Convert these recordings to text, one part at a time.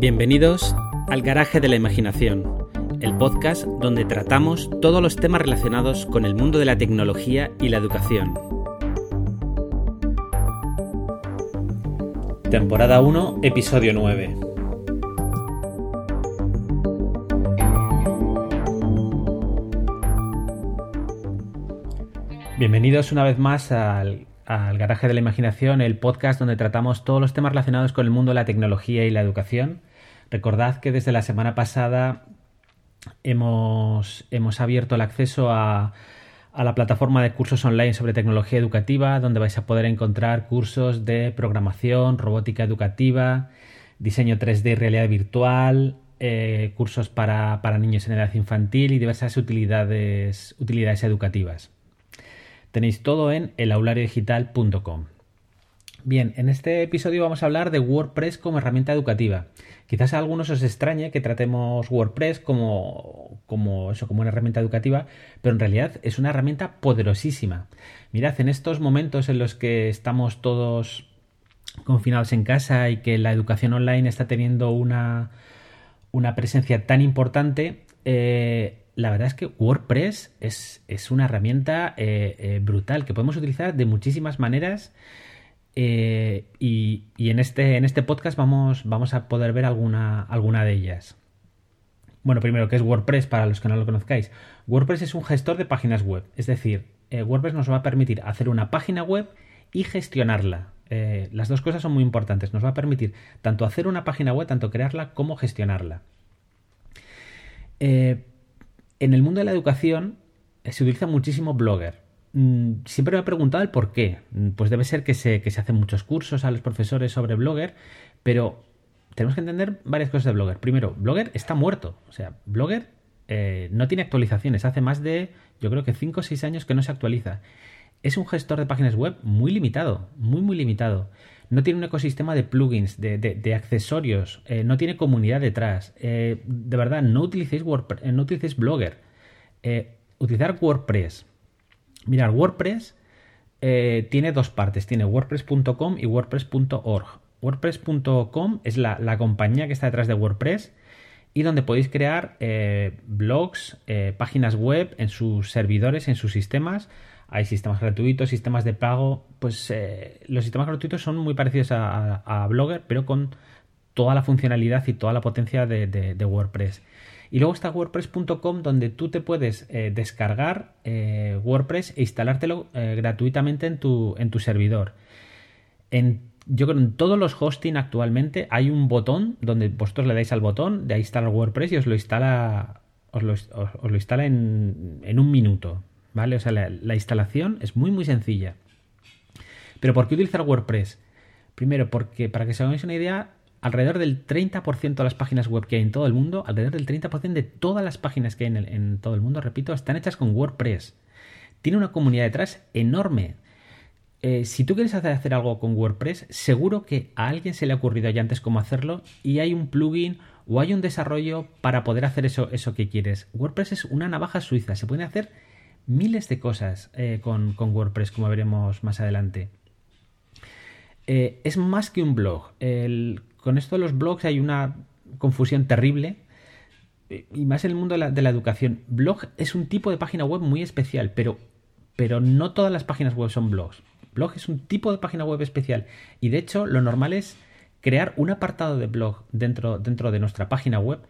Bienvenidos al Garaje de la Imaginación, el podcast donde tratamos todos los temas relacionados con el mundo de la tecnología y la educación. Temporada 1, episodio 9. Bienvenidos una vez más al, al Garaje de la Imaginación, el podcast donde tratamos todos los temas relacionados con el mundo de la tecnología y la educación. Recordad que desde la semana pasada hemos, hemos abierto el acceso a, a la plataforma de cursos online sobre tecnología educativa, donde vais a poder encontrar cursos de programación, robótica educativa, diseño 3D y realidad virtual, eh, cursos para, para, niños en edad infantil y diversas utilidades, utilidades educativas. Tenéis todo en elaulariodigital.com. Bien, en este episodio vamos a hablar de WordPress como herramienta educativa. Quizás a algunos os extrañe que tratemos WordPress como, como, eso, como una herramienta educativa, pero en realidad es una herramienta poderosísima. Mirad, en estos momentos en los que estamos todos confinados en casa y que la educación online está teniendo una, una presencia tan importante, eh, la verdad es que WordPress es, una herramienta eh, eh, brutal que podemos utilizar de muchísimas maneras. Eh, y, en, este, en este podcast vamos, vamos a poder ver alguna, alguna de ellas. Bueno, primero, ¿qué es WordPress para los que no lo conozcáis? WordPress es un gestor de páginas web. Es decir, WordPress nos va a permitir hacer una página web y gestionarla. las dos cosas son muy importantes. Nos va a permitir tanto hacer una página web, tanto crearla como gestionarla. Eh, en el mundo de la educación eh, se utiliza muchísimo Blogger. Mm, siempre me he preguntado el por qué. Mm, pues debe ser que se, que se hacen muchos cursos a los profesores sobre Blogger, pero tenemos que entender varias cosas de Blogger. Primero, Blogger está muerto. O sea, Blogger eh, no tiene actualizaciones. Hace más de, yo creo que 5 o 6 años que no se actualiza. Es un gestor de páginas web muy limitado, muy, muy limitado no tiene un ecosistema de plugins, de, accesorios, eh, no tiene comunidad detrás. Eh, de verdad, no utilicéis, WordPress, eh, no utilicéis Blogger. utilizar WordPress. Mirar, WordPress tiene dos partes, tiene wordpress.com y wordpress.org. WordPress.com es la, la, compañía que está detrás de WordPress y donde podéis crear blogs, páginas web en sus servidores, en sus sistemas hay sistemas gratuitos, sistemas de pago. Pues eh, los sistemas gratuitos son muy parecidos a, Blogger, pero con toda la funcionalidad y toda la potencia de, WordPress. Y luego está WordPress.com donde tú te puedes eh, descargar eh, WordPress e instalártelo gratuitamente en tu, en tu servidor. En, yo creo que en todos los hosting actualmente hay un botón donde vosotros le dais al botón de instalar WordPress y os lo instala, os lo, instala en, en un minuto. ¿Vale? O sea, la, instalación es muy, muy sencilla. Pero ¿por qué utilizar WordPress? Primero, porque para que se hagáis una idea, alrededor del 30% de las páginas web que hay en todo el mundo, alrededor del 30% de todas las páginas que hay en, todo el mundo, repito, están hechas con WordPress. Tiene una comunidad detrás enorme. Eh, si tú quieres hacer, hacer, algo con WordPress, seguro que a alguien se le ha ocurrido ya antes cómo hacerlo y hay un plugin o hay un desarrollo para poder hacer eso, eso que quieres. WordPress es una navaja suiza, se puede hacer miles de cosas eh, con, WordPress, como veremos más adelante. Eh, es más que un blog. con esto de los blogs hay una confusión terrible. Y más en el mundo de la, educación. Blog es un tipo de página web muy especial, pero, pero no todas las páginas web son blogs. Blog es un tipo de página web especial. Y de hecho, lo normal es crear un apartado de blog dentro, dentro de nuestra página web,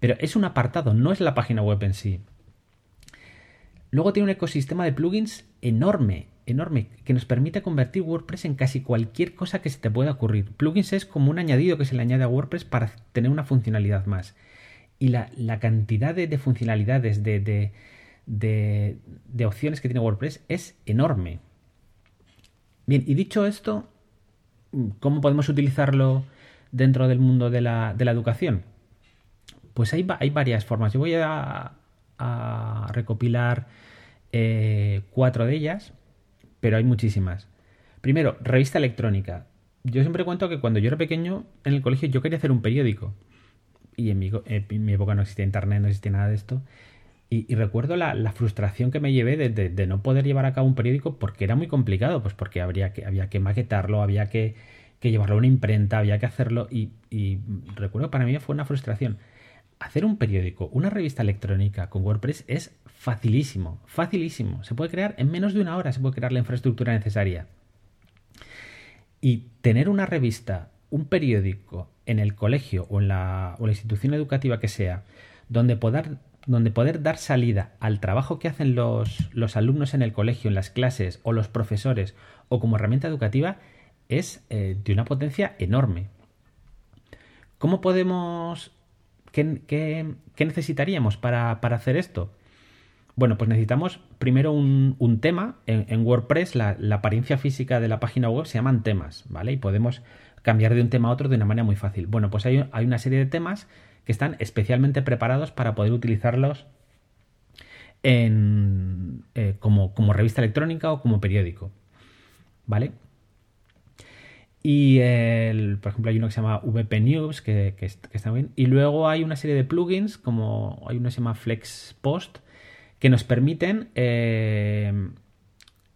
pero es un apartado, no es la página web en sí. Luego tiene un ecosistema de plugins enorme, enorme, que nos permite convertir WordPress en casi cualquier cosa que se te pueda ocurrir. Plugins es como un añadido que se le añade a WordPress para tener una funcionalidad más. Y la, cantidad de, funcionalidades, de, de, opciones que tiene WordPress es enorme. Bien, y dicho esto, ¿cómo podemos utilizarlo dentro del mundo de la, educación? Pues hay, hay varias formas. Yo voy a recopilar eh, cuatro de ellas, pero hay muchísimas. Primero, revista electrónica. Yo siempre cuento que cuando yo era pequeño en el colegio yo quería hacer un periódico. Y en mi, época no existía internet, no existía nada de esto. Y, recuerdo la, frustración que me llevé de, no poder llevar a cabo un periódico porque era muy complicado, pues porque habría que, había que maquetarlo, había que, que llevarlo a una imprenta, había que hacerlo y, y recuerdo para mí fue una frustración. Hacer un periódico, una revista electrónica con WordPress es facilísimo, facilísimo. Se puede crear en menos de una hora, se puede crear la infraestructura necesaria. Y tener una revista, un periódico en el colegio o en la, o la institución educativa que sea, donde poder, donde poder dar salida al trabajo que hacen los, los, alumnos en el colegio, en las clases, o los profesores, o como herramienta educativa, es eh, de una potencia enorme. ¿Cómo podemos... ¿Qué, necesitaríamos para, hacer esto? Bueno, pues necesitamos primero un, tema. En, WordPress la, apariencia física de la página web se llaman temas, ¿vale? Y podemos cambiar de un tema a otro de una manera muy fácil. Bueno, pues hay, una serie de temas que están especialmente preparados para poder utilizarlos eh, como, revista electrónica o como periódico. ¿Vale? Y el, por ejemplo hay uno que se llama VP News, que, que, que, está bien. Y luego hay una serie de plugins, como hay uno que se llama Flex Post, que nos permiten eh,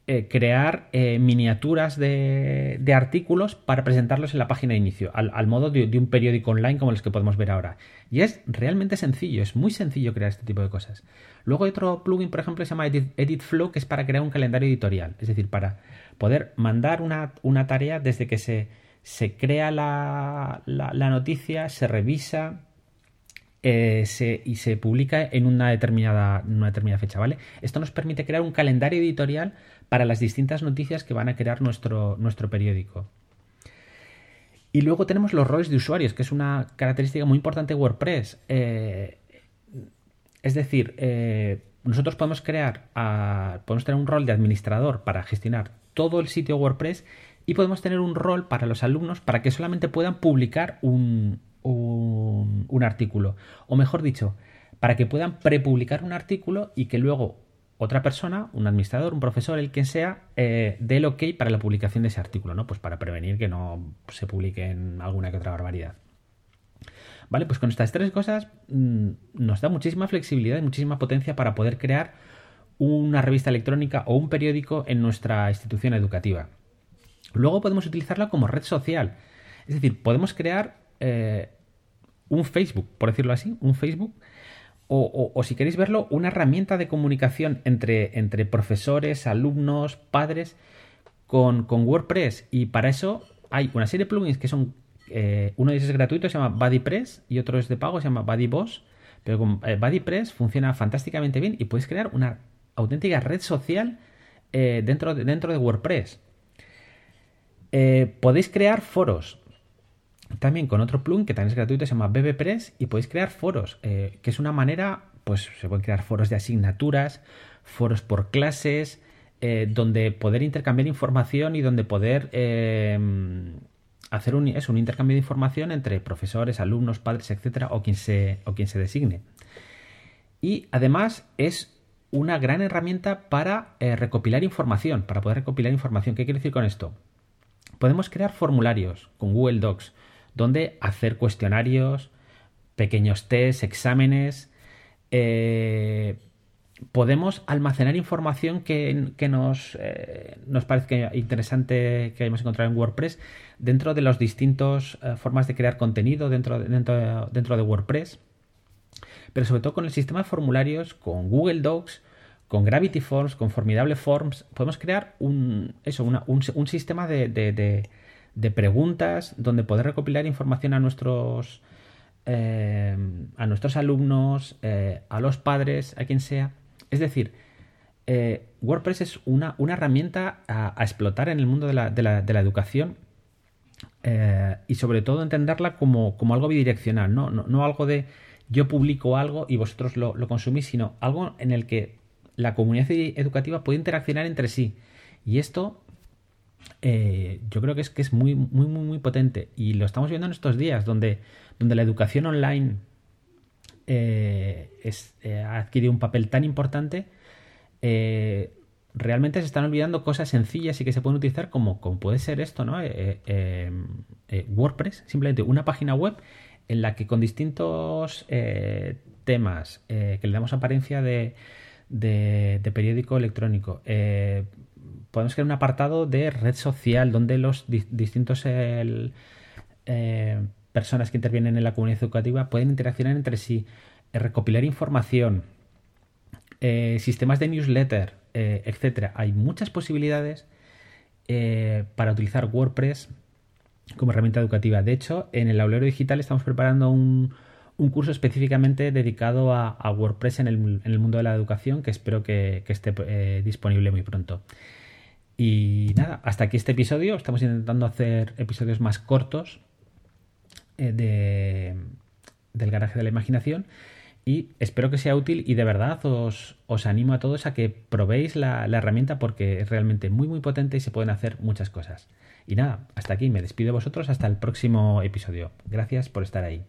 eh, crear eh, miniaturas de, de, artículos para presentarlos en la página de inicio, al, al modo de, un periódico online como los que podemos ver ahora. Y es realmente sencillo, es muy sencillo crear este tipo de cosas. Luego hay otro plugin, por ejemplo, que se llama Edit, Edit Flow, que es para crear un calendario editorial, es decir, para poder mandar una, una tarea desde que se, se crea la, la, la noticia, se revisa, eh, se, y se publica en una determinada, una determinada fecha, ¿vale? Esto nos permite crear un calendario editorial para las distintas noticias que van a crear nuestro, nuestro periódico. Y luego tenemos los roles de usuarios, que es una característica muy importante de WordPress. Eh, es decir, eh, nosotros podemos crear, podemos tener un rol de administrador para gestionar todo el sitio WordPress y podemos tener un rol para los alumnos para que solamente puedan publicar un, un, un artículo. O mejor dicho, para que puedan prepublicar un artículo y que luego otra persona, un administrador, un profesor, el quien sea, eh, dé el ok para la publicación de ese artículo, ¿no? Pues para prevenir que no se publique en alguna que otra barbaridad. Vale, pues con estas tres cosas mmm, nos da muchísima flexibilidad y muchísima potencia para poder crear una revista electrónica o un periódico en nuestra institución educativa. Luego podemos utilizarla como red social. Es decir, podemos crear eh, un Facebook, por decirlo así, un Facebook o, si queréis verlo, una herramienta de comunicación entre, profesores, alumnos, padres con, WordPress. Y para eso hay una serie de plugins que son, eh, uno de ellos es gratuito, se llama BuddyPress, y otro es de pago, se llama BuddyBoss. Pero con eh, BuddyPress funciona fantásticamente bien y podéis crear una auténtica red social eh, dentro, de, dentro de WordPress. Eh, podéis crear foros también con otro plugin que también es gratuito, se llama BBPress y podéis crear foros, eh, que es una manera, pues se pueden crear foros de asignaturas, foros por clases, eh, donde poder intercambiar información y donde poder eh, hacer un, eso, un intercambio de información entre profesores, alumnos, padres, etcétera, o quien se, o quien se designe. Y además es una gran herramienta para recopilar información, para poder recopilar información. ¿Qué quiere decir con esto? Podemos crear formularios con Google Docs donde hacer cuestionarios, pequeños tests, exámenes. Eh, podemos almacenar información que, que nos, eh, nos parezca interesante que hayamos encontrado en WordPress dentro de las distintas eh, formas de crear contenido dentro, dentro, dentro de WordPress. Pero sobre todo con el sistema de formularios, con Google Docs, con Gravity Forms, con Formidable Forms, podemos crear un, eso, una, un, sistema de de preguntas donde poder recopilar información a nuestros, eh, a nuestros alumnos, eh, a los padres, a quien sea. Es decir, eh, WordPress es una, una herramienta a, a, explotar en el mundo de la, de la, de la educación y sobre todo entenderla como, como algo bidireccional, ¿no? No, no algo de yo publico algo y vosotros lo, lo consumís, sino algo en el que la comunidad educativa puede interaccionar entre sí. Y esto eh, yo creo que es, que es muy, muy, muy, muy potente. Y lo estamos viendo en estos días, donde, donde la educación online eh, eh, ha adquirido un papel tan importante. Realmente se están olvidando cosas sencillas y que se pueden utilizar como, como puede ser esto, ¿no? WordPress, simplemente una página web en la que con distintos temas que le damos apariencia de, de periódico electrónico, podemos crear un apartado de red social donde los distintos eh, personas que intervienen en la comunidad educativa pueden interaccionar entre sí, eh, recopilar información, eh, sistemas de newsletter, etcétera. Hay muchas posibilidades para utilizar WordPress como herramienta educativa. De hecho, en el aulero digital estamos preparando un, curso específicamente dedicado a, WordPress en el, mundo de la educación que espero que, esté eh, disponible muy pronto. Y nada, hasta aquí este episodio. Estamos intentando hacer episodios más cortos eh, de, del garaje de la imaginación. Y espero que sea útil y de verdad os, animo a todos a que probéis la, la herramienta porque es realmente muy muy potente y se pueden hacer muchas cosas. Y nada, hasta aquí, me despido de vosotros hasta el próximo episodio. Gracias por estar ahí.